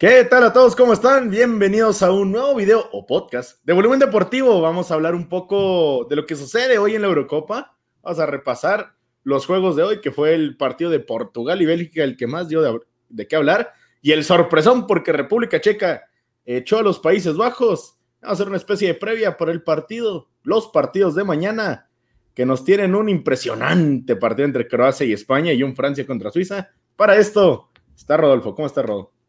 ¿Qué tal a todos? ¿Cómo están? Bienvenidos a un nuevo video o podcast de Volumen Deportivo. Vamos a hablar un poco de lo que sucede hoy en la Eurocopa. Vamos a repasar los juegos de hoy, que fue el partido de Portugal y Bélgica el que más dio de, qué hablar. Y el sorpresón porque República Checa echó a los Países Bajos. Vamos a hacer una especie de previa por el partido, los partidos de mañana, que nos tienen un impresionante partido entre Croacia y España y un Francia contra Suiza. Para esto está Rodolfo. ¿Cómo está Rodolfo?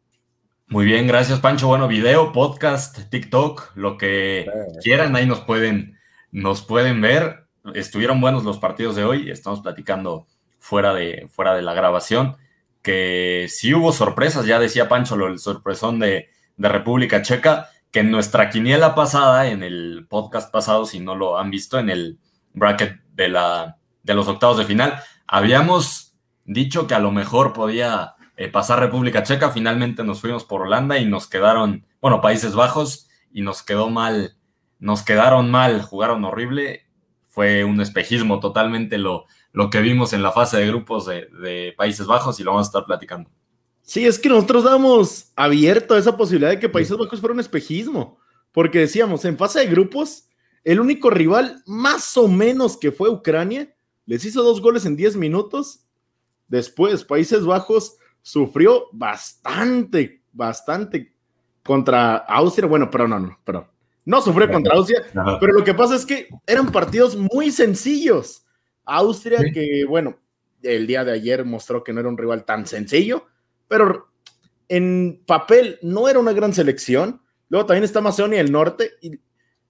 Muy bien, gracias Pancho. Bueno, video, podcast, TikTok, lo que quieran, ahí nos pueden, nos pueden ver. Estuvieron buenos los partidos de hoy, estamos platicando fuera de, fuera de la grabación, que sí hubo sorpresas, ya decía Pancho lo el sorpresón de, de República Checa, que en nuestra quiniela pasada, en el podcast pasado, si no lo han visto, en el bracket de, la, de los octavos de final, habíamos dicho que a lo mejor podía eh, pasar República Checa. Finalmente nos fuimos por Holanda y nos quedaron, bueno, Países Bajos y nos quedó mal, nos quedaron mal, jugaron horrible. Fue un espejismo totalmente lo, lo que vimos en la fase de grupos de, Países Bajos y lo vamos a estar platicando. Sí, es que nosotros damos abierto a esa posibilidad de que Países Bajos fuera un espejismo, porque decíamos, en fase de grupos, el único rival más o menos que fue Ucrania, les hizo dos goles en 10 minutos. Después, Países Bajos sufrió bastante, bastante contra Austria. Bueno, pero no, no, pero no sufrió contra Austria, pero lo que pasa es que eran partidos muy sencillos. Austria, que bueno, el día de ayer mostró que no era un rival tan sencillo, pero en papel no era una gran selección. Luego también está Macedonia del Norte y,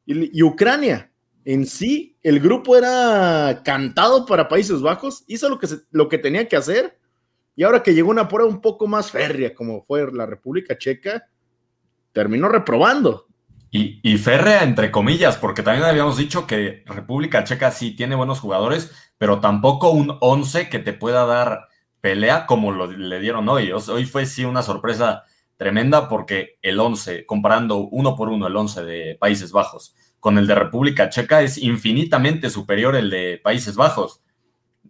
y Ucrania. En sí, el grupo era cantado para Países Bajos, hizo lo que, lo que tenía que hacer y ahora que llegó una prueba un poco más férrea, como fue la República Checa, terminó reprobando. Y, y, férrea entre comillas, porque también habíamos dicho que República Checa sí tiene buenos jugadores, pero tampoco un 11 que te pueda dar pelea como lo, le dieron hoy. Hoy fue sí una sorpresa tremenda porque el 11, comparando uno por uno el 11 de Países Bajos con el de República Checa, es infinitamente superior el de Países Bajos.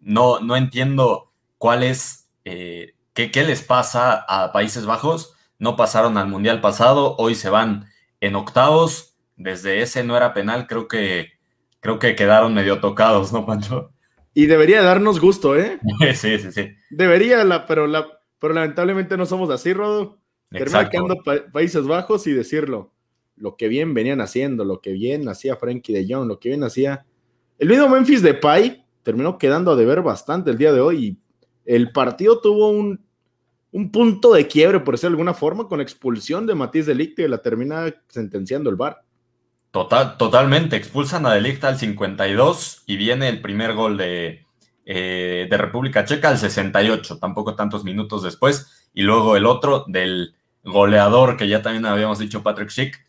No, no entiendo cuál es eh, ¿qué, les pasa a Países Bajos? No pasaron al Mundial pasado, hoy se van en octavos. Desde ese no era penal, creo que, creo que quedaron medio tocados, ¿no, Pancho? Y debería darnos gusto, ¿eh? sí, sí, sí. Debería, la, pero, la, pero lamentablemente no somos así, Rodo. Termina quedando Países Bajos y decirlo. Lo que bien venían haciendo, lo que bien hacía Frankie de Jong, lo que bien hacía. El mismo Memphis de Pai terminó quedando a deber bastante el día de hoy y el partido tuvo un, punto de quiebre, por decirlo de alguna forma, con expulsión de Matías Delicte y la termina sentenciando el VAR. Total, totalmente, expulsan a Delicte al 52 y viene el primer gol de, eh, de República Checa al 68, tampoco tantos minutos después, y luego el otro del goleador que ya también habíamos dicho Patrick Schick,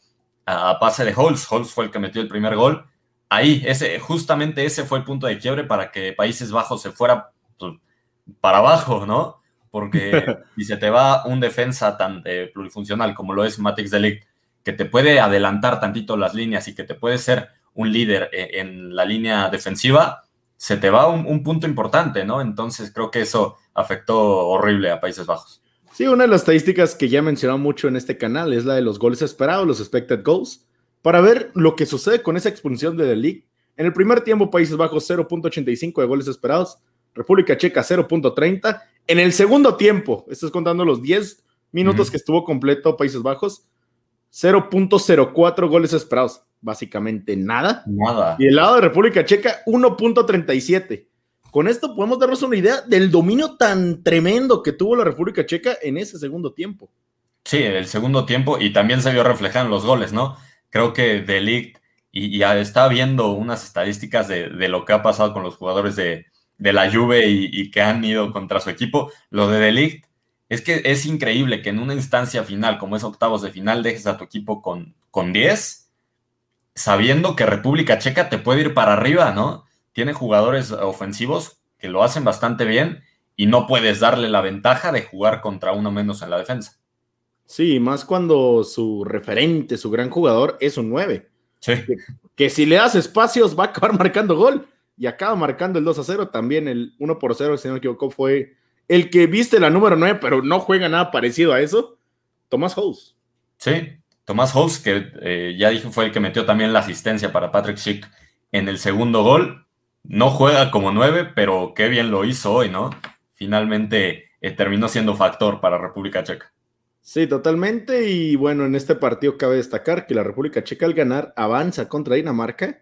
a, pase de Holz, Holz fue el que metió el primer gol, ahí, ese, justamente ese fue el punto de quiebre para que Países Bajos se fuera pues, para abajo, ¿no? Porque si se te va un defensa tan eh, plurifuncional como lo es Matix Delict, que te puede adelantar tantito las líneas y que te puede ser un líder eh, en la línea defensiva, se te va un, punto importante, ¿no? Entonces creo que eso afectó horrible a Países Bajos. Sí, una de las estadísticas que ya he mencionado mucho en este canal es la de los goles esperados, los expected goals, para ver lo que sucede con esa expulsión de Delict. En el primer tiempo, Países Bajos 0.85 de goles esperados, República Checa 0.30. En el segundo tiempo, estás contando los 10 minutos que estuvo completo Países Bajos, 0.04 goles esperados. Básicamente nada. Nada. Y el lado de República Checa, 1.37. Con esto podemos darnos una idea del dominio tan tremendo que tuvo la República Checa en ese segundo tiempo. Sí, el segundo tiempo y también se vio reflejado en los goles, ¿no? Creo que Delict, y, y está viendo unas estadísticas de, de, lo que ha pasado con los jugadores de, de la Juve y, que han ido contra su equipo. Lo de Delict es que es increíble que en una instancia final, como es octavos de final, dejes a tu equipo con, con 10, sabiendo que República Checa te puede ir para arriba, ¿no? Tiene jugadores ofensivos que lo hacen bastante bien y no puedes darle la ventaja de jugar contra uno menos en la defensa. Sí, más cuando su referente, su gran jugador, es un 9. Sí. que si le das espacios va a acabar marcando gol y acaba marcando el 2 a 0. También el 1 por 0, si no me equivoco, fue el que viste la número 9, pero no juega nada parecido a eso. Tomás House. Sí, Tomás House, que eh, ya dije fue el que metió también la asistencia para Patrick Schick en el segundo gol. No juega como nueve, pero qué bien lo hizo hoy, ¿no? Finalmente eh, terminó siendo factor para República Checa. Sí, totalmente. Y bueno, en este partido cabe destacar que la República Checa al ganar avanza contra Dinamarca.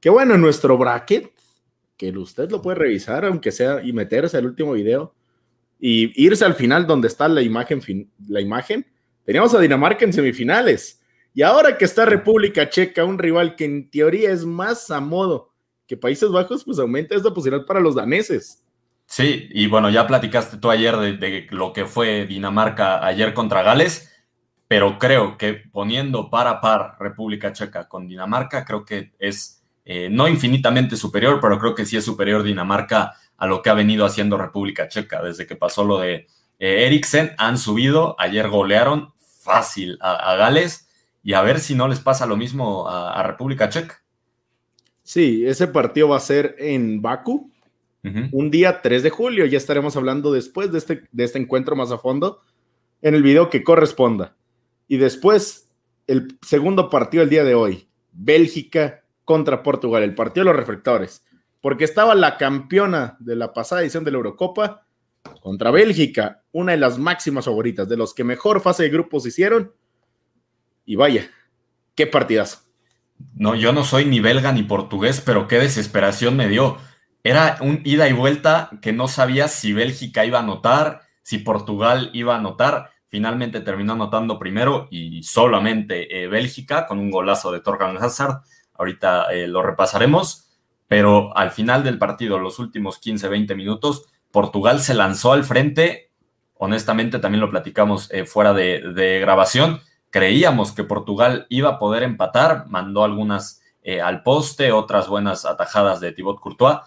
Que bueno, en nuestro bracket, que usted lo puede revisar, aunque sea, y meterse al último video y irse al final donde está la imagen, la imagen. Teníamos a Dinamarca en semifinales. Y ahora que está República Checa, un rival que en teoría es más a modo que Países Bajos, pues aumenta esta posibilidad para los daneses. Sí, y bueno, ya platicaste tú ayer de, lo que fue Dinamarca ayer contra Gales, pero creo que poniendo par a par República Checa con Dinamarca, creo que es eh, no infinitamente superior, pero creo que sí es superior Dinamarca a lo que ha venido haciendo República Checa. Desde que pasó lo de eh, Eriksen, han subido, ayer golearon fácil a, Gales y a ver si no les pasa lo mismo a, República Checa. Sí, ese partido va a ser en Baku, un día 3 de julio. Ya estaremos hablando después de este, de este encuentro más a fondo en el video que corresponda. Y después, el segundo partido del día de hoy, Bélgica contra Portugal, el partido de los reflectores, porque estaba la campeona de la pasada edición de la Eurocopa contra Bélgica, una de las máximas favoritas, de los que mejor fase de grupos hicieron. Y vaya, qué partidazo. No, yo no soy ni belga ni portugués, pero qué desesperación me dio. Era un ida y vuelta que no sabía si Bélgica iba a anotar, si Portugal iba a anotar. Finalmente terminó anotando primero y solamente eh, Bélgica con un golazo de Torgan Hazard. Ahorita eh, lo repasaremos, pero al final del partido, los últimos 15, 20 minutos, Portugal se lanzó al frente. Honestamente, también lo platicamos eh, fuera de, grabación. Creíamos que Portugal iba a poder empatar, mandó algunas al poste, otras buenas atajadas de Thibaut Courtois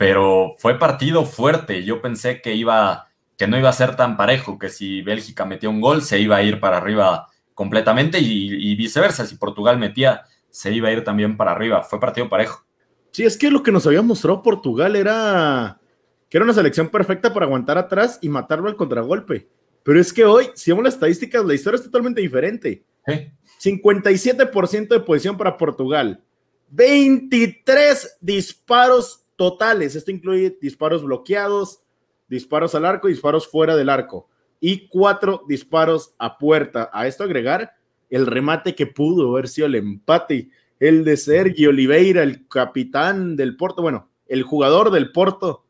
pero fue partido fuerte. Yo pensé que iba, que no iba a ser tan parejo, que si Bélgica metía un gol se iba a ir para arriba completamente y, viceversa. Si Portugal metía, se iba a ir también para arriba. Fue partido parejo. Sí, es que lo que nos había mostrado Portugal era que era una selección perfecta para aguantar atrás y matarlo al contragolpe. Pero es que hoy, si vemos las estadísticas, la historia es totalmente diferente. 57% de posición para Portugal, 23 disparos totales. Esto incluye disparos bloqueados, disparos al arco, disparos fuera del arco y cuatro disparos a puerta. A esto agregar el remate que pudo haber sido el empate, el de Sergio Oliveira, el capitán del Porto, bueno, el jugador del Porto,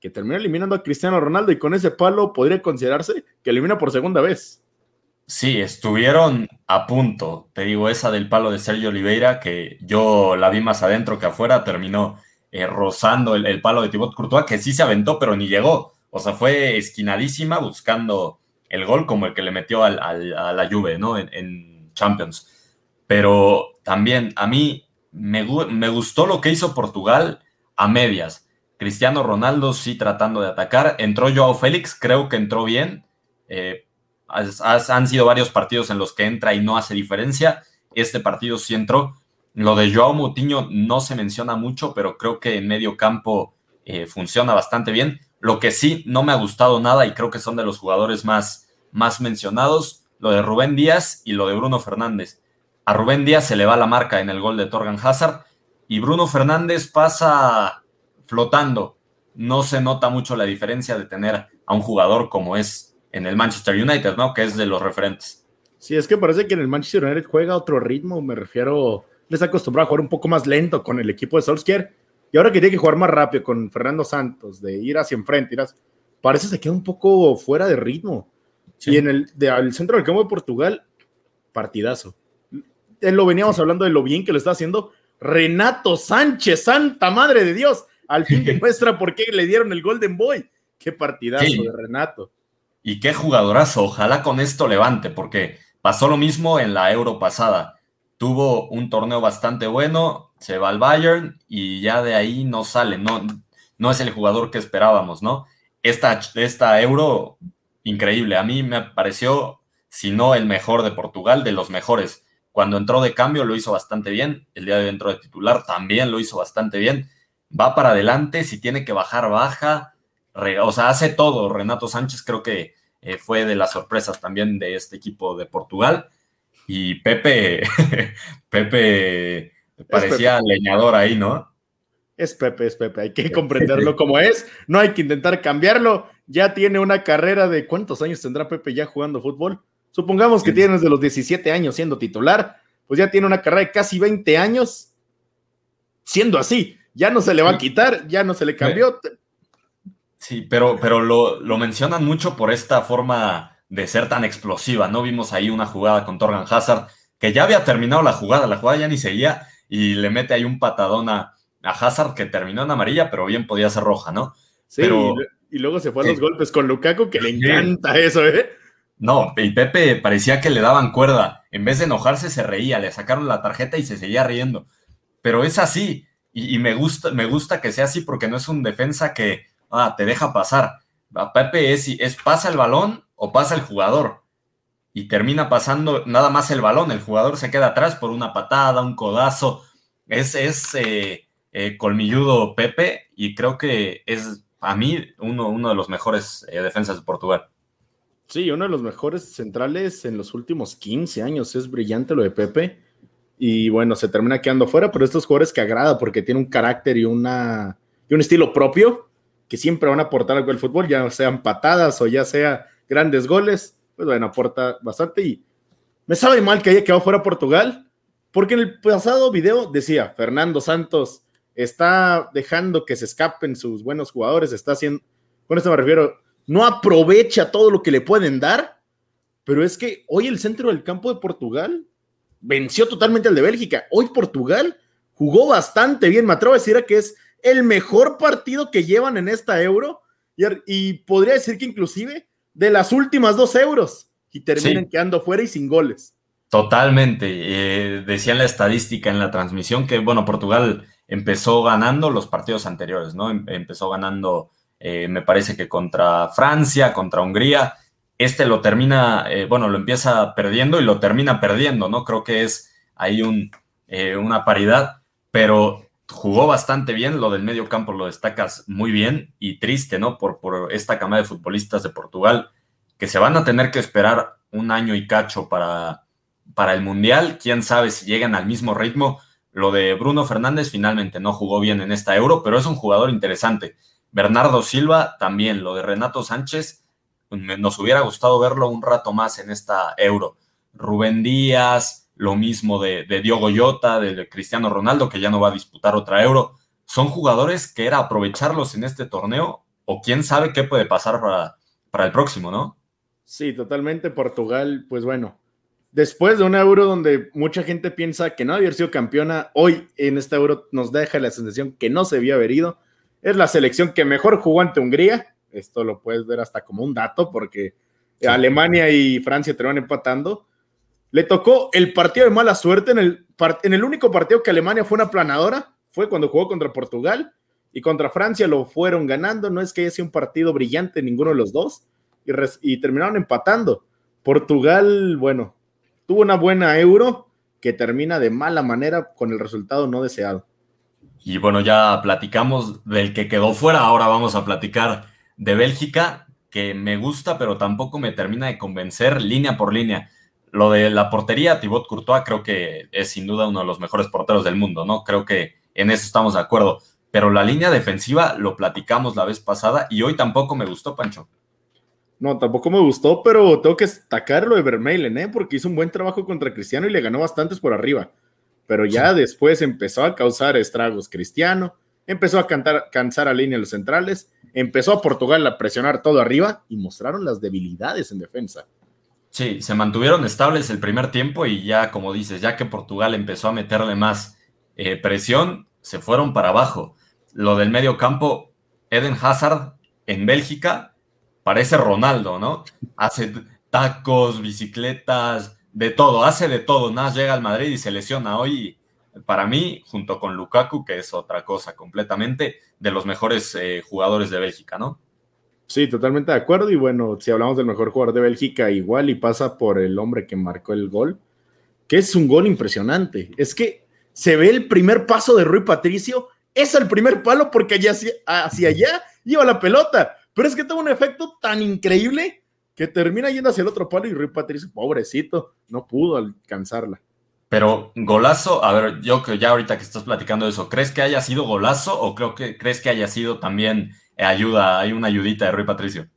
que terminó eliminando a Cristiano Ronaldo y con ese palo podría considerarse que elimina por segunda vez. Sí, estuvieron a punto. Te digo, esa del palo de Sergio Oliveira, que yo la vi más adentro que afuera, terminó eh, rozando el, palo de Thibaut Courtois, que sí se aventó, pero ni llegó. O sea, fue esquinadísima buscando el gol como el que le metió al, a la Juve, ¿no? En, Champions. Pero también a mí me, gustó lo que hizo Portugal a medias. Cristiano Ronaldo sí tratando de atacar. Entró Joao Félix, creo que entró bien. Eh, han sido varios partidos en los que entra y no hace diferencia. Este partido sí entró. Lo de Joao Mutiño no se menciona mucho, pero creo que en medio campo eh, funciona bastante bien. Lo que sí no me ha gustado nada y creo que son de los jugadores más, más mencionados, lo de Rubén Díaz y lo de Bruno Fernández. A Rubén Díaz se le va la marca en el gol de Torgan Hazard y Bruno Fernández pasa flotando. No se nota mucho la diferencia de tener a un jugador como es en el Manchester United, ¿no? Que es de los referentes. Sí, es que parece que en el Manchester United juega otro ritmo, me refiero les acostumbrado a jugar un poco más lento con el equipo de Solskjaer y ahora que tiene que jugar más rápido con Fernando Santos, de ir hacia enfrente, parece que se queda un poco fuera de ritmo. Y en el de, centro del campo de Portugal, partidazo. lo veníamos hablando de lo bien que lo está haciendo Renato Sánchez, santa madre de Dios. Al fin demuestra por qué le dieron el Golden Boy. Qué partidazo de Renato. Y qué jugadorazo. Ojalá con esto levante, porque pasó lo mismo en la Euro pasada tuvo un torneo bastante bueno, se va al Bayern y ya de ahí no sale, no, no es el jugador que esperábamos, ¿no? Esta, esta Euro, increíble, a mí me pareció, si no el mejor de Portugal, de los mejores. Cuando entró de cambio lo hizo bastante bien, el día de hoy entró de titular también lo hizo bastante bien, va para adelante, si tiene que bajar, baja, o sea, hace todo. Renato Sánchez creo que eh, fue de las sorpresas también de este equipo de Portugal. Y Pepe, Pepe parecía leñador ahí, ¿no? Es Pepe, es Pepe, hay que comprenderlo como es, no hay que intentar cambiarlo. Ya tiene una carrera de cuántos años tendrá Pepe ya jugando fútbol. Supongamos que tiene desde los 17 años siendo titular, pues ya tiene una carrera de casi 20 años siendo así. Ya no se le va a quitar, ya no se le cambió. Sí, pero, pero lo, lo mencionan mucho por esta forma de ser tan explosiva, ¿no? Vimos ahí una jugada con Torgan Hazard, que ya había terminado la jugada, la jugada ya ni seguía, y le mete ahí un patadón a, Hazard que terminó en amarilla, pero bien podía ser roja, ¿no? Sí, y luego se fue a los golpes con Lukaku, que le encanta eso, ¿eh? No, y Pepe parecía que le daban cuerda. En vez de enojarse, se reía, le sacaron la tarjeta y se seguía riendo. Pero es así, y, me, gusta, me gusta que sea así porque no es un defensa que ah, te deja pasar. A Pepe es, es pasa el balón o pasa el jugador. Y termina pasando nada más el balón. El jugador se queda atrás por una patada, un codazo. Es, es eh, eh, colmilludo Pepe y creo que es a mí uno, uno de los mejores eh, defensas de Portugal. Sí, uno de los mejores centrales en los últimos 15 años. Es brillante lo de Pepe. Y bueno, se termina quedando fuera, pero estos jugadores que agrada porque tiene un carácter y, una, y un estilo propio que siempre van a aportar algo al fútbol, ya sean patadas o ya sea grandes goles, pues bueno, aporta bastante. Y me sabe mal que haya quedado fuera Portugal, porque en el pasado video decía, Fernando Santos está dejando que se escapen sus buenos jugadores, está haciendo, con esto me refiero, no aprovecha todo lo que le pueden dar, pero es que hoy el centro del campo de Portugal venció totalmente al de Bélgica. Hoy Portugal jugó bastante bien, me atrevo a decir que es el mejor partido que llevan en esta euro y, podría decir que inclusive de las últimas dos euros y terminan quedando fuera y sin goles. Totalmente. Eh, decía la estadística en la transmisión que, bueno, Portugal empezó ganando los partidos anteriores, ¿no? Em, empezó ganando, eh, me parece que contra Francia, contra Hungría. Este lo termina, eh, bueno, lo empieza perdiendo y lo termina perdiendo, ¿no? Creo que es ahí un, una paridad, pero jugó bastante bien, lo del medio campo lo destacas muy bien y triste, ¿no? Por, por esta cama de futbolistas de Portugal que se van a tener que esperar un año y cacho para, para el Mundial. Quién sabe si llegan al mismo ritmo. Lo de Bruno Fernández finalmente no jugó bien en esta Euro, pero es un jugador interesante. Bernardo Silva también, lo de Renato Sánchez, nos hubiera gustado verlo un rato más en esta Euro. Rubén Díaz, lo mismo de, Diogo Jota, de Cristiano Ronaldo, que ya no va a disputar otra euro. Son jugadores que era aprovecharlos en este torneo o quién sabe qué puede pasar para, para el próximo, ¿no? Sí, totalmente. Portugal, pues bueno, después de un euro donde mucha gente piensa que no había sido campeona, hoy en este euro nos deja la sensación que no se había verido. Es la selección que mejor jugó ante Hungría. Esto lo puedes ver hasta como un dato porque Alemania y Francia te van empatando le tocó el partido de mala suerte en el, en el único partido que Alemania fue una planadora, fue cuando jugó contra Portugal y contra Francia lo fueron ganando. No es que haya sido un partido brillante ninguno de los dos y, y terminaron empatando. Portugal, bueno, tuvo una buena euro que termina de mala manera con el resultado no deseado. Y bueno, ya platicamos del que quedó fuera, ahora vamos a platicar de Bélgica, que me gusta, pero tampoco me termina de convencer línea por línea. Lo de la portería, Thibaut Courtois creo que es sin duda uno de los mejores porteros del mundo, ¿no? Creo que en eso estamos de acuerdo. Pero la línea defensiva lo platicamos la vez pasada y hoy tampoco me gustó, Pancho. No, tampoco me gustó, pero tengo que destacar lo de Vermeulen, ¿eh? Porque hizo un buen trabajo contra Cristiano y le ganó bastantes por arriba. Pero ya después empezó a causar estragos Cristiano, empezó a cantar, cansar a línea los centrales, empezó a Portugal a presionar todo arriba y mostraron las debilidades en defensa. Sí, se mantuvieron estables el primer tiempo y ya, como dices, ya que Portugal empezó a meterle más eh, presión, se fueron para abajo. Lo del medio campo, Eden Hazard en Bélgica parece Ronaldo, ¿no? Hace tacos, bicicletas, de todo, hace de todo. Nada, llega al Madrid y se lesiona hoy. Para mí, junto con Lukaku, que es otra cosa completamente, de los mejores eh, jugadores de Bélgica, ¿no? Sí, totalmente de acuerdo. Y bueno, si hablamos del mejor jugador de Bélgica, igual y pasa por el hombre que marcó el gol, que es un gol impresionante. Es que se ve el primer paso de Rui Patricio, es el primer palo porque allá hacia, allá iba la pelota. Pero es que tuvo un efecto tan increíble que termina yendo hacia el otro palo y Rui Patricio, pobrecito, no pudo alcanzarla. Pero golazo, a ver, yo que ya ahorita que estás platicando de eso, ¿crees que haya sido golazo o creo que crees que haya sido también ayuda, hay una ayudita de Rui Patricio?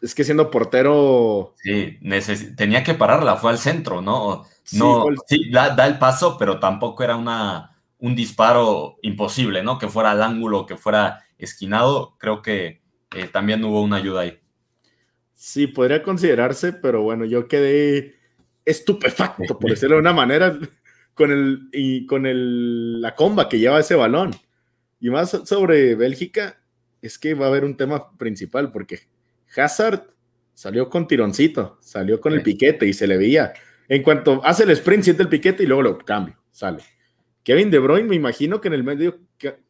Es que siendo portero. Sí, tenía que pararla, fue al centro, ¿no? No, sí, da, el paso, pero tampoco era una, un disparo imposible, ¿no? Que fuera al ángulo, que fuera esquinado. Creo que eh, también hubo una ayuda ahí. Sí, podría considerarse, pero bueno, yo quedé estupefacto, por decirlo de una manera, con el y con el, la comba que lleva ese balón. Y más sobre Bélgica, es que va a haber un tema principal, porque Hazard salió con tironcito, salió con el piquete y se le veía. En cuanto hace el sprint, siente el piquete y luego lo cambia, sale. Kevin De Bruyne, me imagino que en el medio,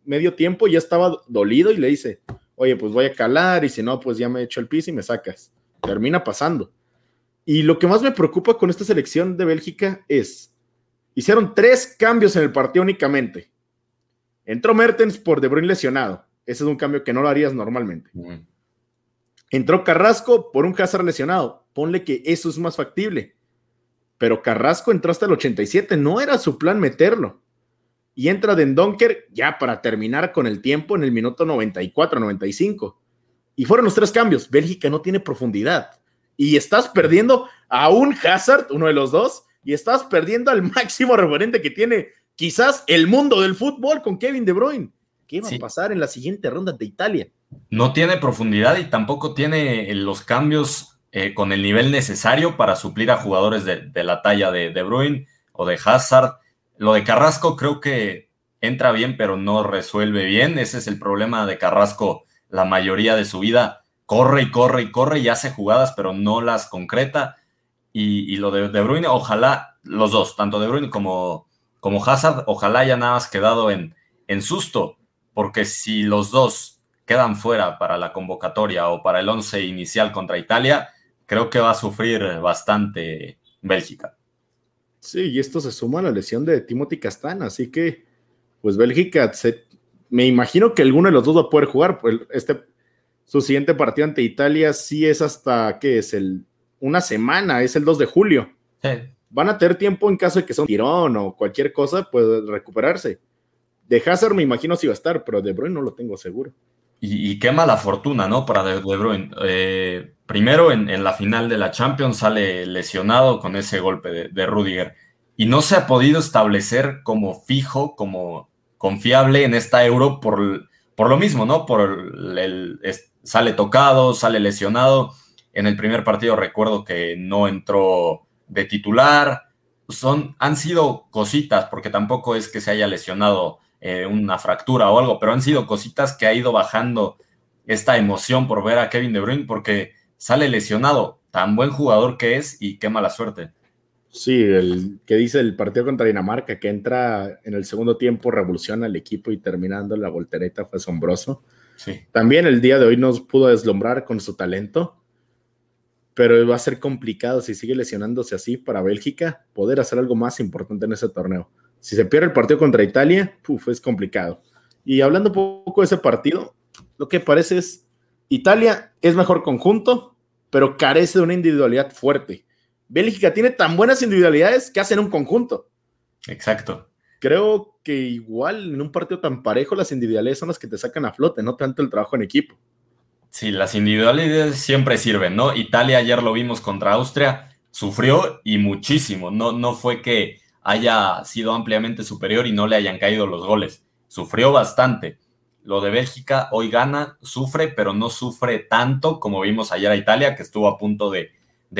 medio tiempo ya estaba dolido y le dice, oye, pues voy a calar y si no, pues ya me echo el piso y me sacas. Termina pasando. Y lo que más me preocupa con esta selección de Bélgica es, hicieron tres cambios en el partido únicamente. Entró Mertens por De Bruyne lesionado. Ese es un cambio que no lo harías normalmente. Entró Carrasco por un Hazard lesionado. Ponle que eso es más factible. Pero Carrasco entró hasta el 87. No era su plan meterlo. Y entra Dendonker ya para terminar con el tiempo en el minuto 94, 95. Y fueron los tres cambios. Bélgica no tiene profundidad. Y estás perdiendo a un Hazard, uno de los dos, y estás perdiendo al máximo referente que tiene quizás el mundo del fútbol con Kevin De Bruyne. ¿Qué va a pasar en la siguiente ronda de Italia? No tiene profundidad y tampoco tiene los cambios eh, con el nivel necesario para suplir a jugadores de, la talla de De Bruyne o de Hazard. Lo de Carrasco creo que entra bien, pero no resuelve bien. Ese es el problema de Carrasco la mayoría de su vida. Corre y corre y corre y hace jugadas, pero no las concreta. Y, lo de De Bruyne, ojalá los dos, tanto De Bruyne como, como Hazard, ojalá haya nada más quedado en, en susto, porque si los dos quedan fuera para la convocatoria o para el once inicial contra Italia, creo que va a sufrir bastante Bélgica. Sí, y esto se suma a la lesión de Timothy Castana, así que, pues Bélgica, me imagino que alguno de los dos va a poder jugar. Pues este, su siguiente partido ante Italia sí es hasta, ¿qué es? El, una semana, es el 2 de julio. Van a tener tiempo en caso de que sea un tirón o cualquier cosa, puede recuperarse. De Hazard me imagino si va a estar, pero de Bruyne no lo tengo seguro. Y, qué mala fortuna, ¿no? Para De, Bruyne. Eh, primero, en, la final de la Champions sale lesionado con ese golpe de, Rudiger. Y no se ha podido establecer como fijo, como confiable en esta Euro por, por lo mismo, ¿no? Por el, sale tocado, sale lesionado. En el primer partido recuerdo que no entró de titular. Son, han sido cositas, porque tampoco es que se haya lesionado eh, una fractura o algo, pero han sido cositas que ha ido bajando esta emoción por ver a Kevin De Bruyne porque sale lesionado, tan buen jugador que es y qué mala suerte. Sí, el que dice el partido contra Dinamarca, que entra en el segundo tiempo, revoluciona el equipo y terminando la voltereta fue asombroso. Sí. También el día de hoy nos pudo deslumbrar con su talento, pero va a ser complicado si sigue lesionándose así para Bélgica poder hacer algo más importante en ese torneo. Si se pierde el partido contra Italia, es complicado. Y hablando un poco de ese partido, lo que parece es, Italia es mejor conjunto, pero carece de una individualidad fuerte. Bélgica tiene tan buenas individualidades que hacen un conjunto. Exacto. Creo que igual en un partido tan parejo las individualidades son las que te sacan a flote, no tanto el trabajo en equipo. Sí, las individualidades siempre sirven, ¿no? Italia ayer lo vimos contra Austria, sufrió y muchísimo. No, no fue que haya sido ampliamente superior y no le hayan caído los goles. Sufrió bastante. Lo de Bélgica hoy gana, sufre, pero no sufre tanto como vimos ayer a Italia, que estuvo a punto de,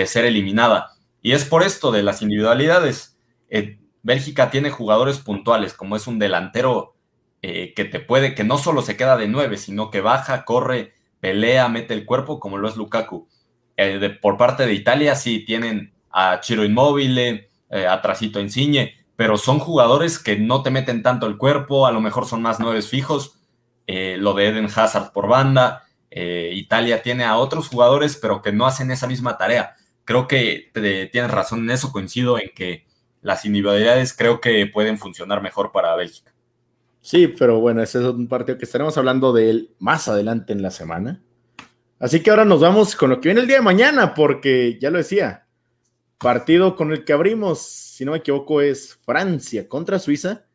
ser eliminada. Y es por esto de las individualidades. Eh, Bélgica tiene jugadores puntuales, como es un delantero eh, que te puede, que no solo se queda de nueve, sino que baja, corre, pelea, mete el cuerpo, como lo es Lukaku. Eh, por parte de Italia sí tienen a Chiro Inmóvil, eh, atrasito Insigne, pero son jugadores que no te meten tanto el cuerpo, a lo mejor son más nueve fijos, eh, lo de Eden Hazard por banda, eh, Italia tiene a otros jugadores, pero que no hacen esa misma tarea. Creo que tienes razón en eso, coincido en que las individualidades creo que pueden funcionar mejor para Bélgica. Sí, pero bueno, ese es un partido que estaremos hablando de él más adelante en la semana. Así que ahora nos vamos con lo que viene el día de mañana, porque ya lo decía, partido con el que abrimos, si no me equivoco, es Francia contra Suiza,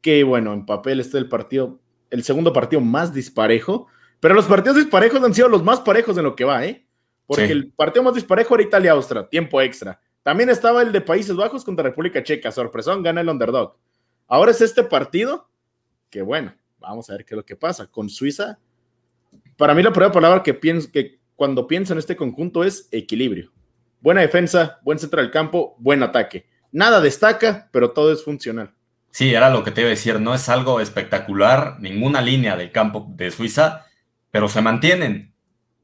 que bueno, en papel este es el partido, el segundo partido más disparejo, pero los partidos disparejos han sido los más parejos en lo que va, ¿eh? Porque el partido más disparejo era Italia-Austria, tiempo extra. También estaba el de Países Bajos contra República Checa, sorpresón, gana el underdog. Ahora es este partido, que bueno, vamos a ver qué es lo que pasa. Con Suiza, para mí la primera palabra que pienso que cuando pienso en este conjunto es equilibrio. Buena defensa, buen centro del campo, buen ataque. Nada destaca, pero todo es funcional. Sí, era lo que te iba a decir, no es algo espectacular, ninguna línea del campo de Suiza, pero se mantienen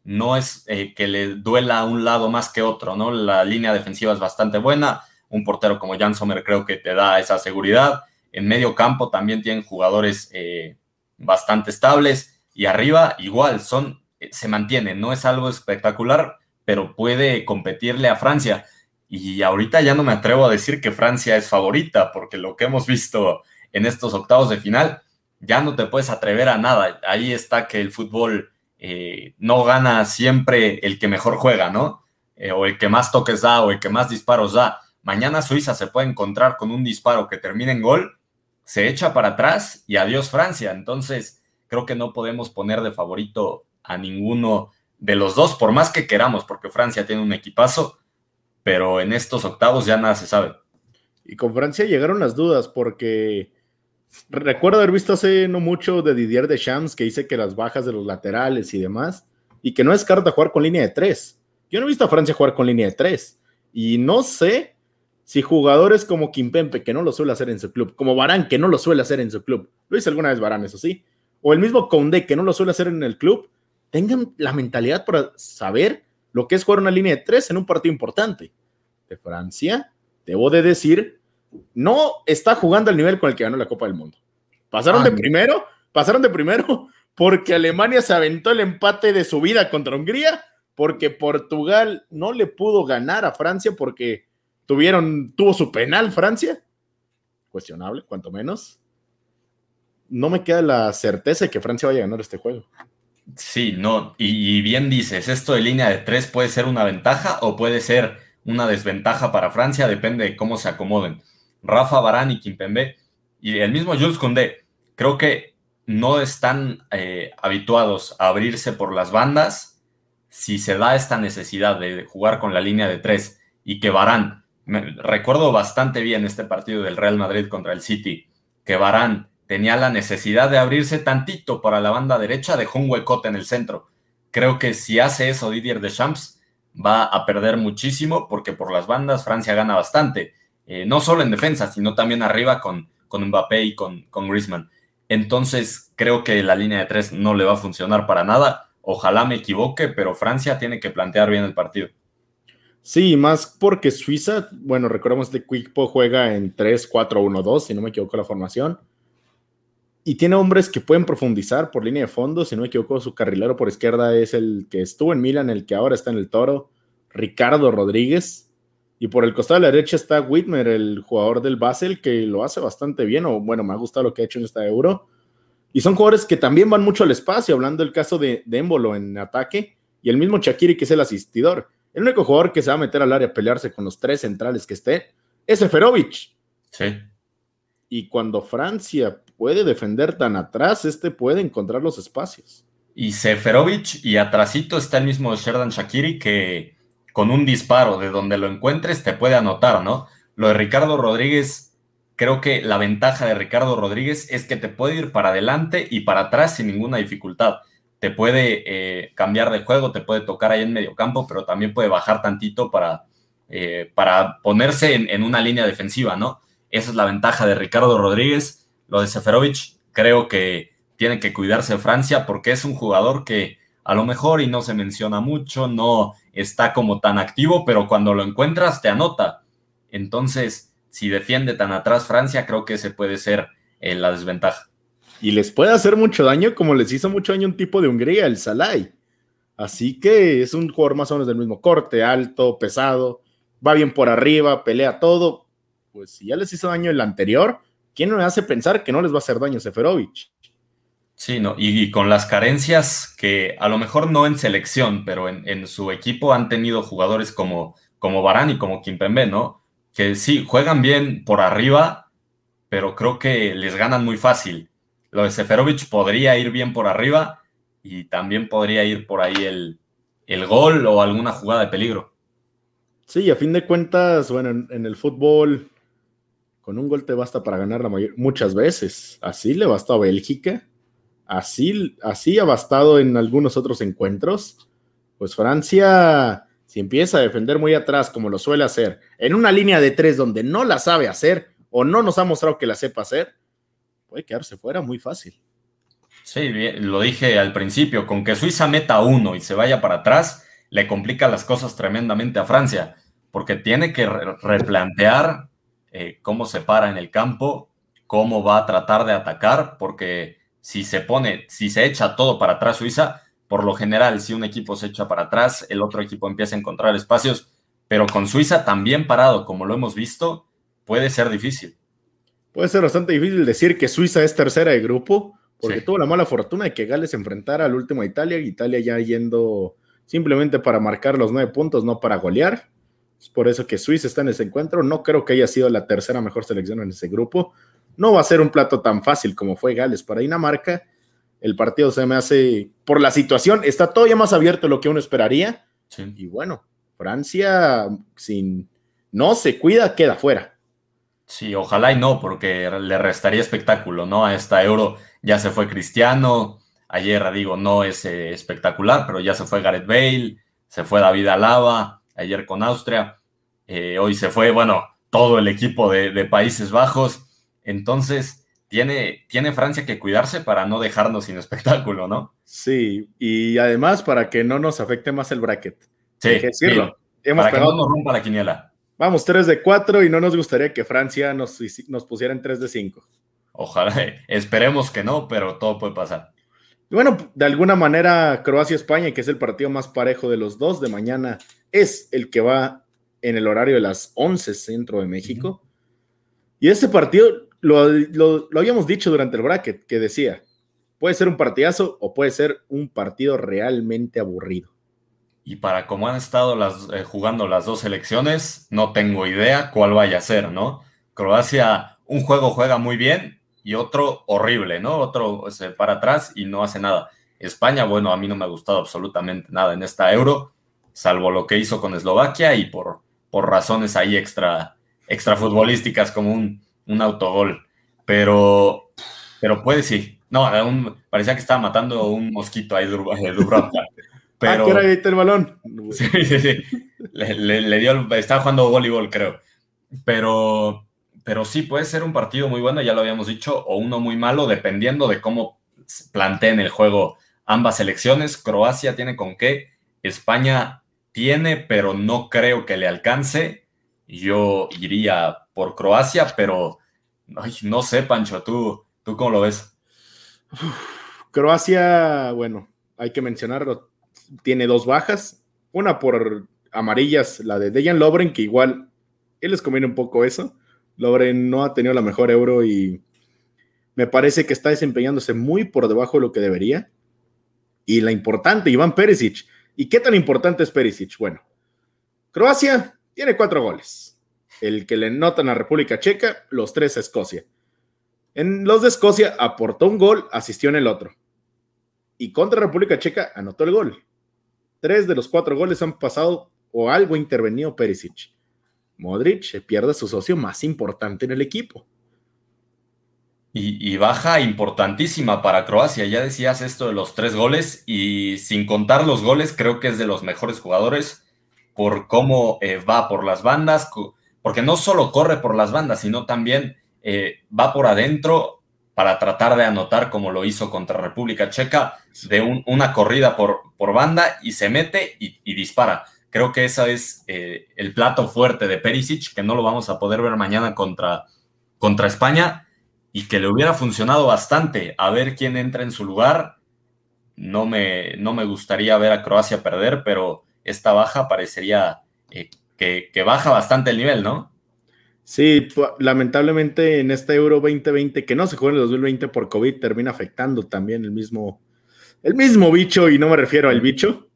no es eh, que le duela a un lado más que otro, ¿no? La línea defensiva es bastante buena, un portero como Jan Sommer creo que te da esa seguridad, en medio campo también tienen jugadores eh, bastante estables y arriba igual, son, eh, se mantienen, no es algo espectacular, pero puede competirle a Francia. Y ahorita ya no me atrevo a decir que Francia es favorita, porque lo que hemos visto en estos octavos de final, ya no te puedes atrever a nada. Ahí está que el fútbol eh, no gana siempre el que mejor juega, ¿no? Eh, o el que más toques da o el que más disparos da. Mañana Suiza se puede encontrar con un disparo que termine en gol, se echa para atrás y adiós Francia. Entonces, creo que no podemos poner de favorito a ninguno de los dos, por más que queramos, porque Francia tiene un equipazo, pero en estos octavos ya nada se sabe. Y con Francia llegaron las dudas, porque recuerdo haber visto hace no mucho de Didier Deschamps que dice que las bajas de los laterales y demás, y que no descarta jugar con línea de tres. Yo no he visto a Francia jugar con línea de tres, y no sé si jugadores como Kimpempe, que no lo suele hacer en su club, como Barán, que no lo suele hacer en su club, lo hice alguna vez Barán, eso sí, o el mismo Condé, que no lo suele hacer en el club, tengan la mentalidad para saber lo que es jugar una línea de tres en un partido importante. De Francia, debo de decir no está jugando al nivel con el que ganó la Copa del Mundo. Pasaron de primero, pasaron de primero porque Alemania se aventó el empate de su vida contra Hungría, porque Portugal no le pudo ganar a Francia porque tuvieron, tuvo su penal Francia, cuestionable, cuanto menos. No me queda la certeza de que Francia vaya a ganar este juego. Sí, no, y, y bien dices, esto de línea de tres puede ser una ventaja o puede ser una desventaja para Francia, depende de cómo se acomoden. Rafa Barán y Kimpembe y el mismo Jules Koundé, creo que no están eh, habituados a abrirse por las bandas si se da esta necesidad de jugar con la línea de tres y que Barán, recuerdo bastante bien este partido del Real Madrid contra el City, que Barán tenía la necesidad de abrirse tantito para la banda derecha, dejó un huecote en el centro. Creo que si hace eso Didier Deschamps va a perder muchísimo porque por las bandas Francia gana bastante eh, no solo en defensa, sino también arriba con, con Mbappé y con, con Griezmann. Entonces, creo que la línea de tres no le va a funcionar para nada. Ojalá me equivoque, pero Francia tiene que plantear bien el partido. Sí, más porque Suiza, bueno, recordemos que Quickpo juega en 3-4-1-2, si no me equivoco la formación. Y tiene hombres que pueden profundizar por línea de fondo. Si no me equivoco, su carrilero por izquierda es el que estuvo en Milan, el que ahora está en el Toro, Ricardo Rodríguez. Y por el costado de la derecha está Whitmer, el jugador del Basel, que lo hace bastante bien, o bueno, me ha gustado lo que ha hecho en esta Euro. Y son jugadores que también van mucho al espacio, hablando del caso de, de en ataque, y el mismo Shakiri, que es el asistidor. El único jugador que se va a meter al área a pelearse con los tres centrales que esté es Seferovic. Sí. Y cuando Francia puede defender tan atrás, este puede encontrar los espacios. Y Seferovic, y atrásito está el mismo Sherdan Shakiri, que con un disparo de donde lo encuentres te puede anotar, ¿no? Lo de Ricardo Rodríguez, creo que la ventaja de Ricardo Rodríguez es que te puede ir para adelante y para atrás sin ninguna dificultad. Te puede eh, cambiar de juego, te puede tocar ahí en medio campo, pero también puede bajar tantito para, eh, para ponerse en, una línea defensiva, ¿no? Esa es la ventaja de Ricardo Rodríguez. Lo de Seferovic, creo que tiene que cuidarse Francia porque es un jugador que a lo mejor y no se menciona mucho, no está como tan activo, pero cuando lo encuentras te anota. Entonces, si defiende tan atrás Francia, creo que ese puede ser eh, la desventaja. Y les puede hacer mucho daño, como les hizo mucho daño un tipo de Hungría, el Salai. Así que es un jugador más o menos del mismo corte, alto, pesado, va bien por arriba, pelea todo. Pues si ya les hizo daño el anterior, ¿quién me hace pensar que no les va a hacer daño Seferovic? Sí, no, y, con las carencias que a lo mejor no en selección, pero en, su equipo han tenido jugadores como, como Barán y como Kimpembe, ¿no? Que sí, juegan bien por arriba, pero creo que les ganan muy fácil. Lo de Seferovic podría ir bien por arriba y también podría ir por ahí el, el gol o alguna jugada de peligro. Sí, a fin de cuentas, bueno, en, el fútbol, con un gol te basta para ganar la mayor, muchas veces. Así le bastó a Bélgica, así, así ha bastado en algunos otros encuentros. Pues Francia, si empieza a defender muy atrás, como lo suele hacer, en una línea de tres donde no la sabe hacer o no nos ha mostrado que la sepa hacer, puede quedarse fuera muy fácil. Sí, lo dije al principio, con que Suiza meta uno y se vaya para atrás, le complica las cosas tremendamente a Francia, porque tiene que replantear eh, cómo se para en el campo, cómo va a tratar de atacar, porque si se pone, si se echa todo para atrás Suiza, por lo general, si un equipo se echa para atrás, el otro equipo empieza a encontrar espacios, pero con Suiza también parado, como lo hemos visto, puede ser difícil. Puede ser bastante difícil decir que Suiza es tercera de grupo, porque tuvo la mala fortuna de que Gales enfrentara al último a Italia, Italia ya yendo simplemente para marcar los nueve puntos, no para golear. Es por eso que Suiza está en ese encuentro. No creo que haya sido la tercera mejor selección en ese grupo. No va a ser un plato tan fácil como fue Gales para Dinamarca. El partido se me hace, por la situación, está todavía más abierto de lo que uno esperaría. Y bueno, Francia, sin no se cuida, queda fuera. Sí, ojalá y no, porque le restaría espectáculo, ¿no? A esta Euro ya se fue Cristiano, Ayer, digo, no es eh, espectacular, pero ya se fue Gareth Bale, se fue David Alaba, ayer con Austria, eh, hoy se fue, bueno, todo el equipo de, Países Bajos. Entonces, tiene, tiene Francia que cuidarse para no dejarnos sin espectáculo, ¿no? Sí, y además para que no nos afecte más el bracket. Sí, decirlo. para que no nos rompa la quiniela. Vamos, 3 de 4 y no nos gustaría que Francia nos, nos pusiera en 3 de 5. Ojalá, esperemos que no, pero todo puede pasar bueno, de alguna manera Croacia-España, que es el partido más parejo de los dos de mañana, es el que va en el horario de las 11 centro de México. Y este partido lo, lo, habíamos dicho durante el bracket, que decía, puede ser un partidazo o puede ser un partido realmente aburrido. Y para cómo han estado las, eh, jugando las dos selecciones, no tengo idea cuál vaya a ser, ¿no? Croacia, un juego juega muy bien y otro horrible, ¿no? Otro se para atrás y no hace nada. España, bueno, a mí no me ha gustado absolutamente nada en esta euro, salvo lo que hizo con Eslovaquia y por, por razones ahí extra, extra futbolísticas como un, un autogol. Pero, pero puede sí. No, parecía que estaba matando un mosquito ahí Dubrovka. Pero, ah, que era el balón. Sí, sí, sí. Le, le dio, estaba jugando voleibol, creo. Pero, pero sí puede ser un partido muy bueno, ya lo habíamos dicho, o uno muy malo, dependiendo de cómo planteen el juego ambas selecciones. Croacia tiene con qué, España tiene, pero no creo que le alcance. Yo iría por Croacia, pero no sé, Pancho, ¿tú, ¿tú cómo lo ves? Croacia, bueno, hay que mencionarlo, tiene dos bajas, una por amarillas, la de Dejan Lobren, que igual él les conviene un poco eso Loren no ha tenido la mejor euro y me parece que está desempeñándose muy por debajo de lo que debería. Y la importante, Iván Perisic. ¿Y qué tan importante es Perisic? Bueno, Croacia tiene cuatro goles. El que le notan a República Checa, los tres a Escocia. En los de Escocia aportó un gol, asistió en el otro. Y contra República Checa anotó el gol. Tres de los cuatro goles han pasado o algo intervenido Perisic. Modric pierde a su socio más importante en el equipo. Y, baja importantísima para Croacia. Ya decías esto de los tres goles y sin contar los goles, creo que es de los mejores jugadores por cómo eh, va por las bandas, porque no solo corre por las bandas, sino también eh, va por adentro para tratar de anotar como lo hizo contra República Checa, de una corrida por, por, banda y se mete y dispara. Creo que ese es eh, el plato fuerte de Perisic, que no lo vamos a poder ver mañana contra, contra España y que le hubiera funcionado bastante a ver quién entra en su lugar. No me, no me gustaría ver a Croacia perder, pero esta baja parecería eh, que, baja bastante el nivel, ¿no? Sí, lamentablemente en este Euro 2020, que no se juega en el 2020 por COVID, termina afectando también el mismo, el mismo bicho, y no me refiero al bicho.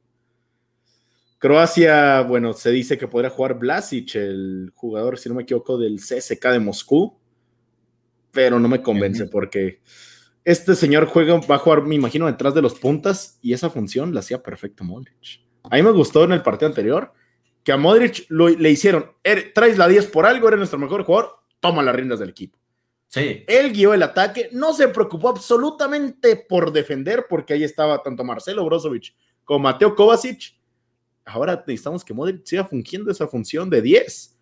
Croacia, bueno, se dice que podría jugar Blasic, el jugador, si no me equivoco, del CSK de Moscú, pero no me convence porque este señor juega, va a jugar, me imagino, detrás de los puntas y esa función la hacía perfecto Modric. A mí me gustó en el partido anterior que a Modric le hicieron, er, traes la 10 por algo, eres nuestro mejor jugador, toma las riendas del equipo. Sí. Él guió el ataque, no se preocupó absolutamente por defender, porque ahí estaba tanto Marcelo Brozovic como Mateo Kovacic. Ahora necesitamos que Modric siga fungiendo esa función de 10.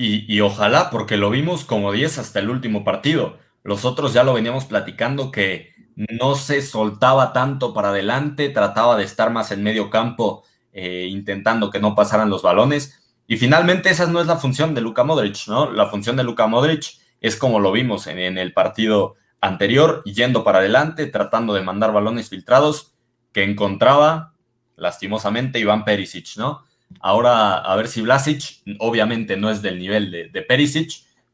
Y, ojalá, porque lo vimos como 10 hasta el último partido. Los otros ya lo veníamos platicando que no se soltaba tanto para adelante, trataba de estar más en medio campo, eh, intentando que no pasaran los balones. Y finalmente esa no es la función de Luka Modric, ¿no? La función de Luka Modric es como lo vimos en, el partido anterior, yendo para adelante, tratando de mandar balones filtrados que encontraba lastimosamente Iván Perisic, ¿no? Ahora a ver si Vlasic, obviamente no es del nivel de, Perisic,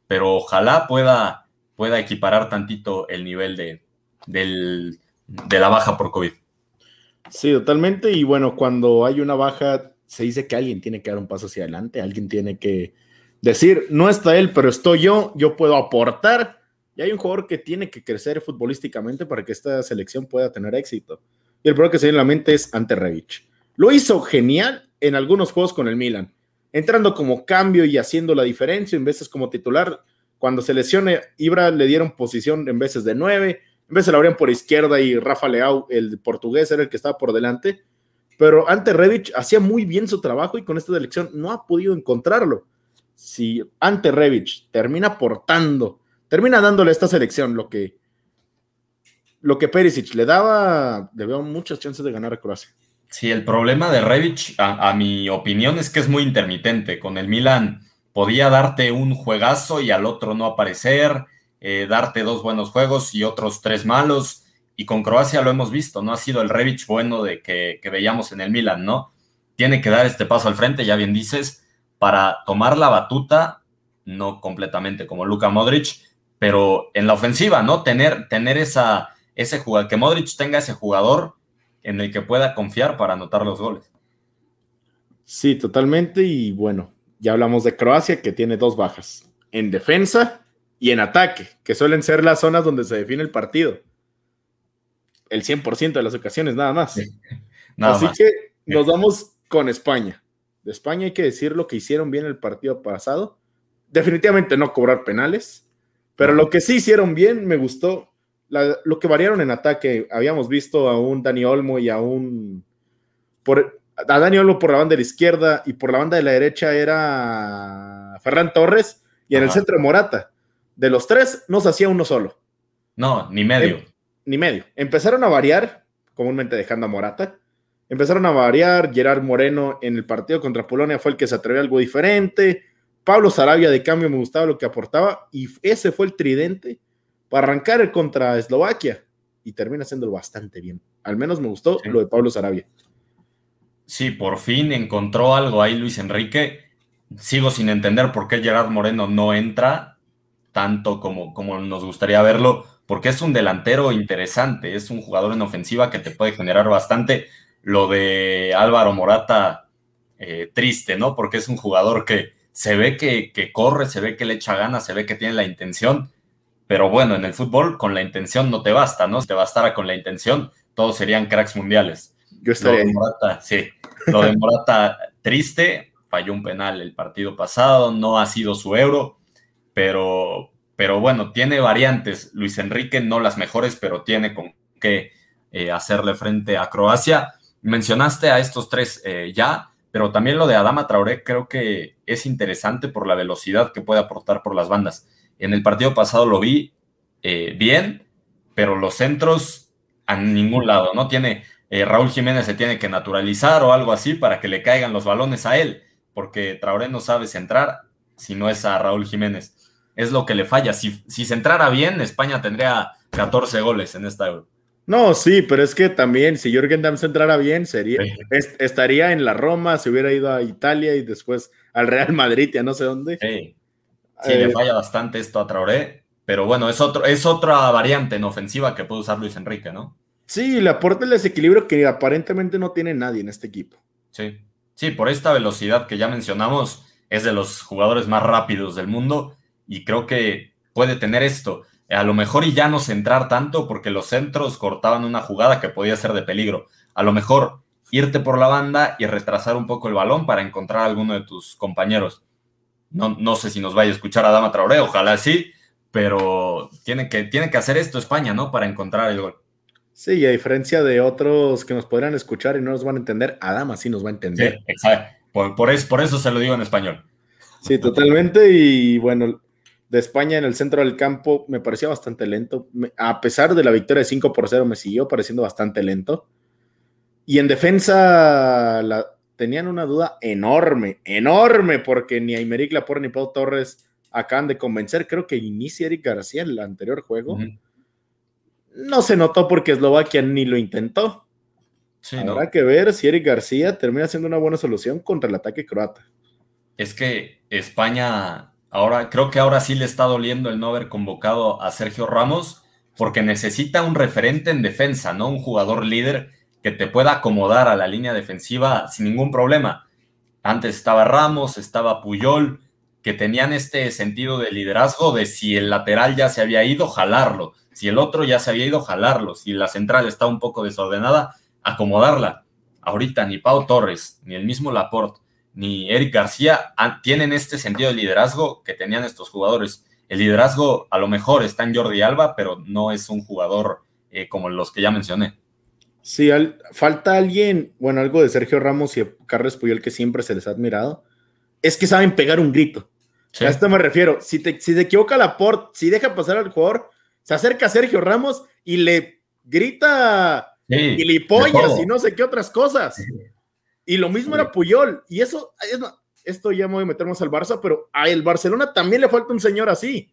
pero ojalá pueda, pueda equiparar tantito el nivel de, de la baja por COVID. Sí, totalmente. Y bueno, cuando hay una baja, se dice que alguien tiene que dar un paso hacia adelante, alguien tiene que decir, no está él, pero estoy yo, yo puedo aportar. Y hay un jugador que tiene que crecer futbolísticamente para que esta selección pueda tener éxito. Y el primero que se viene a la mente es Ante Rebic. Lo hizo genial en algunos juegos con el Milan, entrando como cambio y haciendo la diferencia en veces como titular. Cuando se lesione, Ibra le dieron posición en veces de nueve, en de la abrían por izquierda y Rafa Leao, el portugués, era el que estaba por delante. Pero ante Rebic hacía muy bien su trabajo y con esta elección no ha podido encontrarlo. Si ante Rebic termina aportando, termina dándole a esta selección lo que, lo que Perisic le daba, le veo muchas chances de ganar a Croacia. Sí, el problema de Rebic, a, mi opinión, es que es muy intermitente. Con el Milan podía darte un juegazo y al otro no aparecer. Eh, darte dos buenos juegos y otros tres malos. Y con Croacia lo hemos visto, no ha sido el Revich bueno de que, veíamos en el Milan, ¿no? Tiene que dar este paso al frente, ya bien dices, para tomar la batuta, no completamente como Luka Modric, pero en la ofensiva, ¿no? Tener, tener esa, ese jugador, que Modric tenga ese jugador en el que pueda confiar para anotar los goles. Sí, totalmente. Y bueno, ya hablamos de Croacia, que tiene dos bajas. En defensa, y en ataque, que suelen ser las zonas donde se define el partido. El 100% de las ocasiones, nada más. Así que nos vamos con España. De España hay que decir lo que hicieron bien el partido pasado. Definitivamente no cobrar penales, pero lo que sí hicieron bien me gustó. Lo que variaron en ataque, habíamos visto a un Dani Olmo y a un. Por, a Dani Olmo por la banda de la izquierda y por la banda de la derecha era Ferran Torres y en el centro Morata de los tres no se hacía uno solo. No, ni medio. Em, ni medio. Empezaron a variar, comúnmente dejando a Morata. Empezaron a variar. Gerard Moreno en el partido contra Polonia fue el que se atrevió a algo diferente. Pablo Sarabia, de cambio, me gustaba lo que aportaba. Y ese fue el tridente para arrancar contra Eslovaquia. Y termina haciéndolo bastante bien. Al menos me gustó lo de Pablo Sarabia. Sí, por fin encontró algo ahí Luis Enrique. Sigo sin entender por qué Gerard Moreno no entra tanto como, como nos gustaría verlo, porque es un delantero interesante, es un jugador en ofensiva que te puede generar bastante. Lo de Álvaro Morata, eh, triste, ¿no? Porque es un jugador que se ve que, corre, se ve que le echa ganas, se ve que tiene la intención, pero bueno, en el fútbol con la intención no te basta, ¿no? Si te bastara con la intención, todos serían cracks mundiales. Yo estaría. Lo de Morata, sí. Lo de Morata, triste, falló un penal el partido pasado, no ha sido su euro pero, pero bueno, tiene variantes. Luis Enrique, no las mejores, pero tiene con qué eh, hacerle frente a Croacia. Mencionaste a estos tres eh, ya, pero también lo de Adama Traoré creo que es interesante por la velocidad que puede aportar por las bandas. En el partido pasado lo vi eh, bien, pero los centros a ningún lado, ¿no? Tiene, Raúl Jiménez se tiene que naturalizar o algo así para que le caigan los balones a él, porque Traoré no sabe centrar si no es a Raúl Jiménez es lo que le falla. Si, si se entrara bien, España tendría 14 goles en esta Euro. No, sí, pero es que también si Jürgen Damm se entrara bien, sería, estaría en la Roma, se hubiera ido a Italia y después al Real Madrid, ya no sé dónde. Sí, le falla bastante esto a Traoré, pero bueno, es, otro, es otra variante en ofensiva que puede usar Luis Enrique, ¿no? Sí, le aporta el desequilibrio que aparentemente no tiene nadie en este equipo. Sí, sí, por esta velocidad que ya mencionamos, es de los jugadores más rápidos del mundo y creo que puede tener esto. A lo mejor y ya no centrar tanto porque los centros cortaban una jugada que podía ser de peligro. A lo mejor irte por la banda y retrasar un poco el balón para encontrar a alguno de tus compañeros. No, no sé si nos vaya a escuchar a Dama Traoré, ojalá sí, pero tiene que, tiene que hacer esto España, ¿no? Para encontrar el gol. Sí, y a diferencia de otros que nos podrán escuchar y no nos van a entender, Adama sí nos va a entender. Sí, exacto. Por, por, eso, por eso se lo digo en español. Sí, totalmente. Y bueno, de España en el centro del campo me parecía bastante lento. A pesar de la victoria de 5 por 0, me siguió pareciendo bastante lento. Y en defensa la, tenían una duda enorme, enorme, porque ni Aymeric Laporte ni Pau Torres acaban de convencer. Creo que inicia Eric García el anterior juego. No se notó porque Eslovaquia ni lo intentó. Habrá que ver si Eric García termina siendo una buena solución contra el ataque croata. Es que España Ahora, creo que ahora sí le está doliendo el no haber convocado a Sergio Ramos porque necesita un referente en defensa, ¿no? Un jugador líder que te pueda acomodar a la línea defensiva sin ningún problema. Antes estaba Ramos, estaba Puyol, que tenían este sentido de liderazgo de si el lateral ya se había ido, jalarlo. Si el otro ya se había ido, jalarlo. Si la central está un poco desordenada, acomodarla. Ahorita ni Pau Torres, ni el mismo Laporte, ni Eric García tienen este sentido de liderazgo que tenían estos jugadores. El liderazgo a lo mejor está en Jordi Alba, pero no es un jugador eh, como los que ya mencioné. Sí, falta alguien, bueno, algo de Sergio Ramos y Carlos Puyol que siempre se les ha admirado, es que saben pegar un grito. A esto me refiero. Si te, si te equivoca Laporte, si deja pasar al jugador, se acerca a Sergio Ramos y le grita y gilipollas y no sé qué otras cosas. Y lo mismo era Puyol. Y eso, esto ya me voy a meter más al Barça, pero a el Barcelona también le falta un señor así.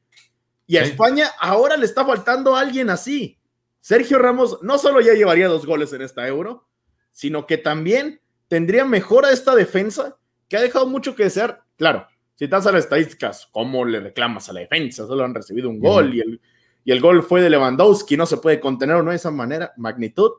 Y a España ahora le está faltando alguien así. Sergio Ramos no solo ya llevaría dos goles en esta euro, sino que también tendría mejora esta defensa que ha dejado mucho que desear. Claro, si das a las estadísticas, ¿cómo le reclamas a la defensa? Solo han recibido un gol y, el, y el gol fue de Lewandowski, no se puede contener o no de esa manera, magnitud.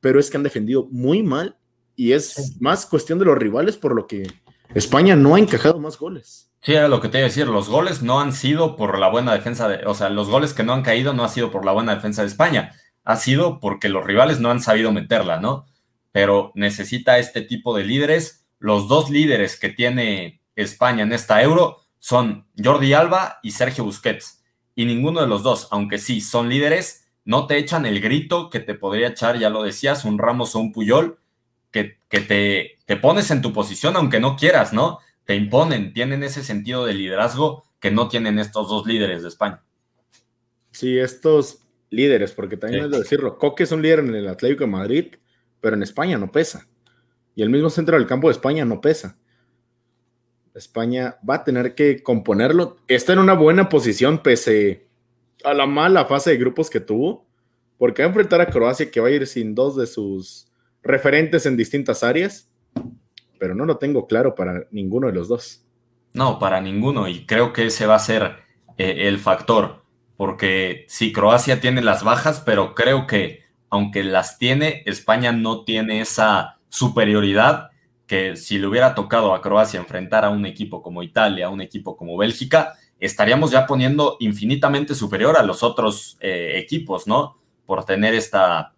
Pero es que han defendido muy mal y es más cuestión de los rivales por lo que España no ha encajado más goles. Sí, era lo que te iba a decir, los goles no han sido por la buena defensa, de, o sea, los goles que no han caído no ha sido por la buena defensa de España, ha sido porque los rivales no han sabido meterla, ¿no? Pero necesita este tipo de líderes. Los dos líderes que tiene España en esta euro son Jordi Alba y Sergio Busquets. Y ninguno de los dos, aunque sí son líderes, no te echan el grito que te podría echar, ya lo decías, un Ramos o un Puyol, que, te, te, pones en tu posición aunque no quieras, ¿no? Te imponen, tienen ese sentido de liderazgo que no tienen estos dos líderes de España. Sí, estos líderes, porque también es de decirlo, Coque es un líder en el Atlético de Madrid, pero en España no pesa. Y el mismo centro del campo de España no pesa. España va a tener que componerlo. Está en una buena posición pese a la mala fase de grupos que tuvo, porque va a enfrentar a Croacia que va a ir sin dos de sus referentes en distintas áreas, pero no lo tengo claro para ninguno de los dos. No, para ninguno, y creo que ese va a ser eh, el factor, porque sí, Croacia tiene las bajas, pero creo que aunque las tiene, España no tiene esa superioridad que si le hubiera tocado a Croacia enfrentar a un equipo como Italia, a un equipo como Bélgica, estaríamos ya poniendo infinitamente superior a los otros eh, equipos, ¿no? Por tener esta,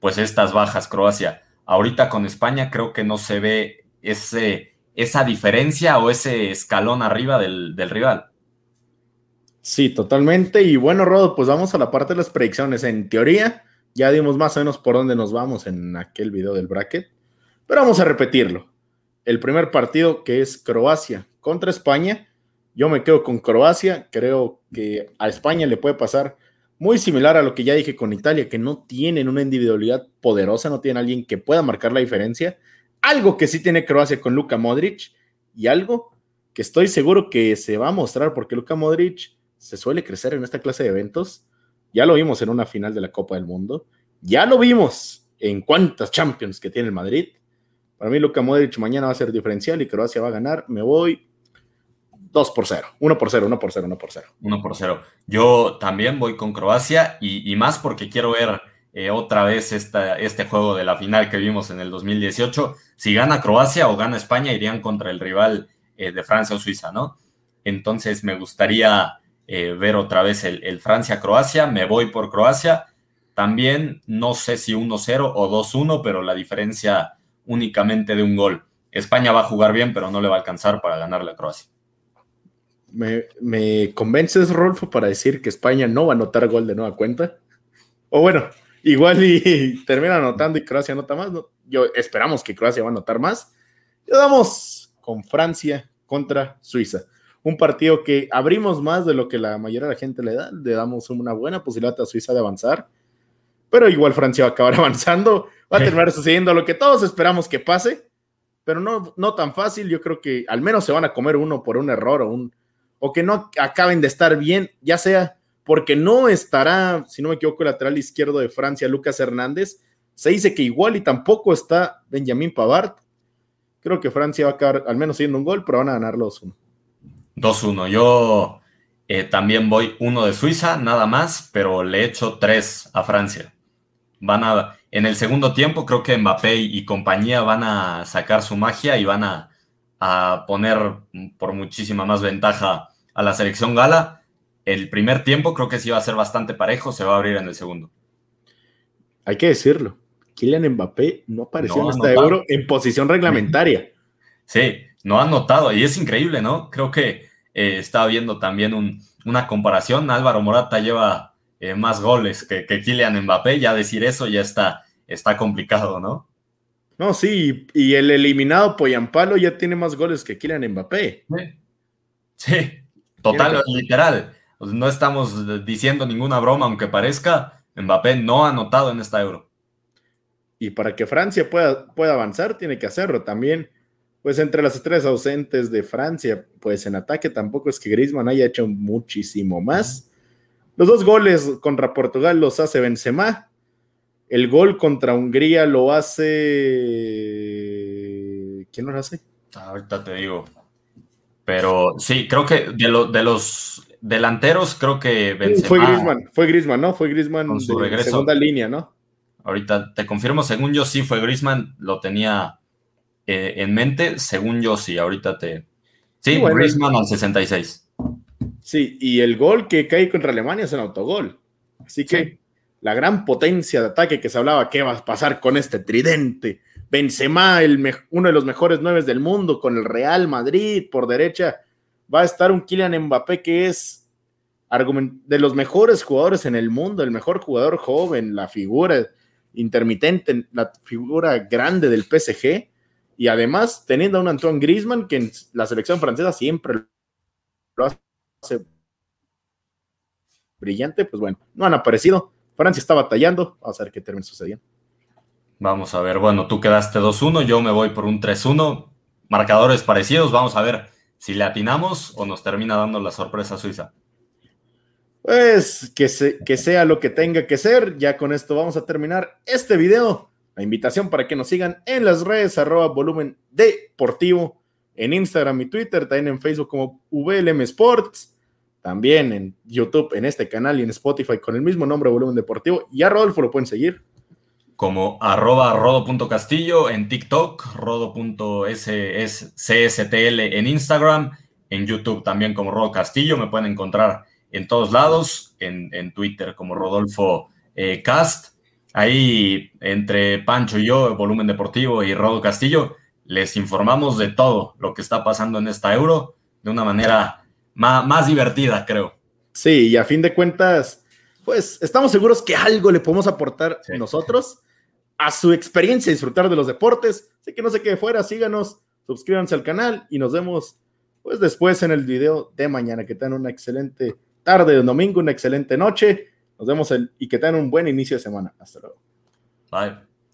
pues estas bajas Croacia. Ahorita con España creo que no se ve ese, esa diferencia o ese escalón arriba del, rival. Sí, totalmente. Y bueno, Rodo, pues vamos a la parte de las predicciones. En teoría, ya dimos más o menos por dónde nos vamos en aquel video del bracket, pero vamos a repetirlo. El primer partido que es Croacia contra España, yo me quedo con Croacia, creo que a España le puede pasar muy similar a lo que ya dije con Italia, que no tienen una individualidad poderosa, no tienen alguien que pueda marcar la diferencia. Algo que sí tiene Croacia con Luka Modric y algo que estoy seguro que se va a mostrar porque Luka Modric se suele crecer en esta clase de eventos. Ya lo vimos en una final de la Copa del Mundo. Ya lo vimos en cuántas Champions que tiene el Madrid. Para mí Luka Modric mañana va a ser diferencial y Croacia va a ganar. Me voy 2 por 0, 1 por 0, 1 por 0, 1 por 0. 1 por 0. Yo también voy con Croacia y, y más porque quiero ver eh, otra vez esta, este juego de la final que vimos en el 2018. Si gana Croacia o gana España, irían contra el rival eh, de Francia o Suiza, ¿no? Entonces me gustaría eh, ver otra vez el, el Francia-Croacia. Me voy por Croacia. También no sé si 1-0 o 2-1, pero la diferencia únicamente de un gol. España va a jugar bien, pero no le va a alcanzar para ganarle a Croacia. Me, convences, Rolfo, para decir que España no va a anotar gol de nueva cuenta. O bueno, igual y termina anotando y Croacia anota más. Yo esperamos que Croacia va a anotar más. Le damos con Francia contra Suiza. Un partido que abrimos más de lo que la mayoría de la gente le da. Le damos una buena posibilidad a Suiza de avanzar. Pero igual Francia va a acabar avanzando. Va a terminar sucediendo lo que todos esperamos que pase. Pero no, no tan fácil. Yo creo que al menos se van a comer uno por un error o un, o que no acaben de estar bien, ya sea porque no estará, si no me equivoco, el lateral izquierdo de Francia, Lucas Hernández. Se dice que igual y tampoco está Benjamin Pavard. Creo que Francia va a acabar al menos siendo un gol, pero van a ganar los 1 2-1. Yo eh, también voy uno de Suiza, nada más, pero le echo tres a Francia. Van a, en el segundo tiempo, creo que Mbappé y compañía van a sacar su magia y van a, a poner por muchísima más ventaja a la selección gala. El primer tiempo creo que sí va a ser bastante parejo, se va a abrir en el segundo. Hay que decirlo, Kylian Mbappé no apareció en este euro en posición reglamentaria. Sí, no ha notado y es increíble, ¿no? Creo que eh, estaba viendo también una comparación. Álvaro Morata lleva eh, más goles que, que, Kylian Mbappé, ya decir eso ya está, está complicado, ¿no? No, sí, y el eliminado Poyampalo ya tiene más goles que Kylian Mbappé. Sí. Sí, total, literal. No estamos diciendo ninguna broma, aunque parezca, Mbappé no ha anotado en esta Euro. Y para que Francia pueda, pueda avanzar, tiene que hacerlo también. Pues entre las estrellas ausentes de Francia, pues en ataque tampoco es que Griezmann haya hecho muchísimo más. Los dos goles contra Portugal los hace Benzema. El gol contra Hungría lo hace. ¿Quién lo hace? Ahorita te digo. Pero sí, creo que de, de los delanteros, creo que Benzema, Fue Grisman, fue Grisman, ¿no? Fue Grisman con su regreso. segunda línea, ¿no? Ahorita te confirmo, según yo sí fue Grisman, lo tenía eh, en mente, según yo sí, ahorita te... Sí, sí Griezmann al 66. Sí, y el gol que cae contra Alemania es un autogol. Así que la gran potencia de ataque que se hablaba, ¿qué va a pasar con este tridente? Benzema, el uno de los mejores nueve del mundo, con el Real Madrid por derecha, va a estar un Kylian Mbappé que es de los mejores jugadores en el mundo, el mejor jugador joven, la figura intermitente, la figura grande del PSG, y además teniendo a un Antoine Griezmann que la selección francesa siempre lo hace brillante, pues bueno, no han aparecido. Francia está batallando, vamos a ver qué termina sucediendo. Vamos a ver, bueno, tú quedaste 2-1, yo me voy por un 3-1. Marcadores parecidos, vamos a ver si le atinamos o nos termina dando la sorpresa Suiza. Pues que, que sea lo que tenga que ser. Ya con esto vamos a terminar este video. La invitación para que nos sigan en las redes arroba volumen deportivo, en Instagram y Twitter, también en Facebook como VLM Sports, también en YouTube, en este canal y en Spotify con el mismo nombre Volumen Deportivo. Y a Rodolfo lo pueden seguir como arroba rodo.castillo en TikTok, rodo.csstl en Instagram, en YouTube también como Rodo Castillo, me pueden encontrar en todos lados, en, Twitter como Rodolfo eh, Cast. Ahí entre Pancho y yo, Volumen Deportivo y Rodo Castillo, les informamos de todo lo que está pasando en esta euro de una manera más, más divertida, creo. Sí, y a fin de cuentas, pues estamos seguros que algo le podemos aportar nosotros a su experiencia disfrutar de los deportes. Así que no se quede fuera, síganos, suscríbanse al canal y nos vemos pues después en el video de mañana. Que tengan una excelente tarde de domingo, una excelente noche. Nos vemos el, y que tengan un buen inicio de semana. Hasta luego. Bye.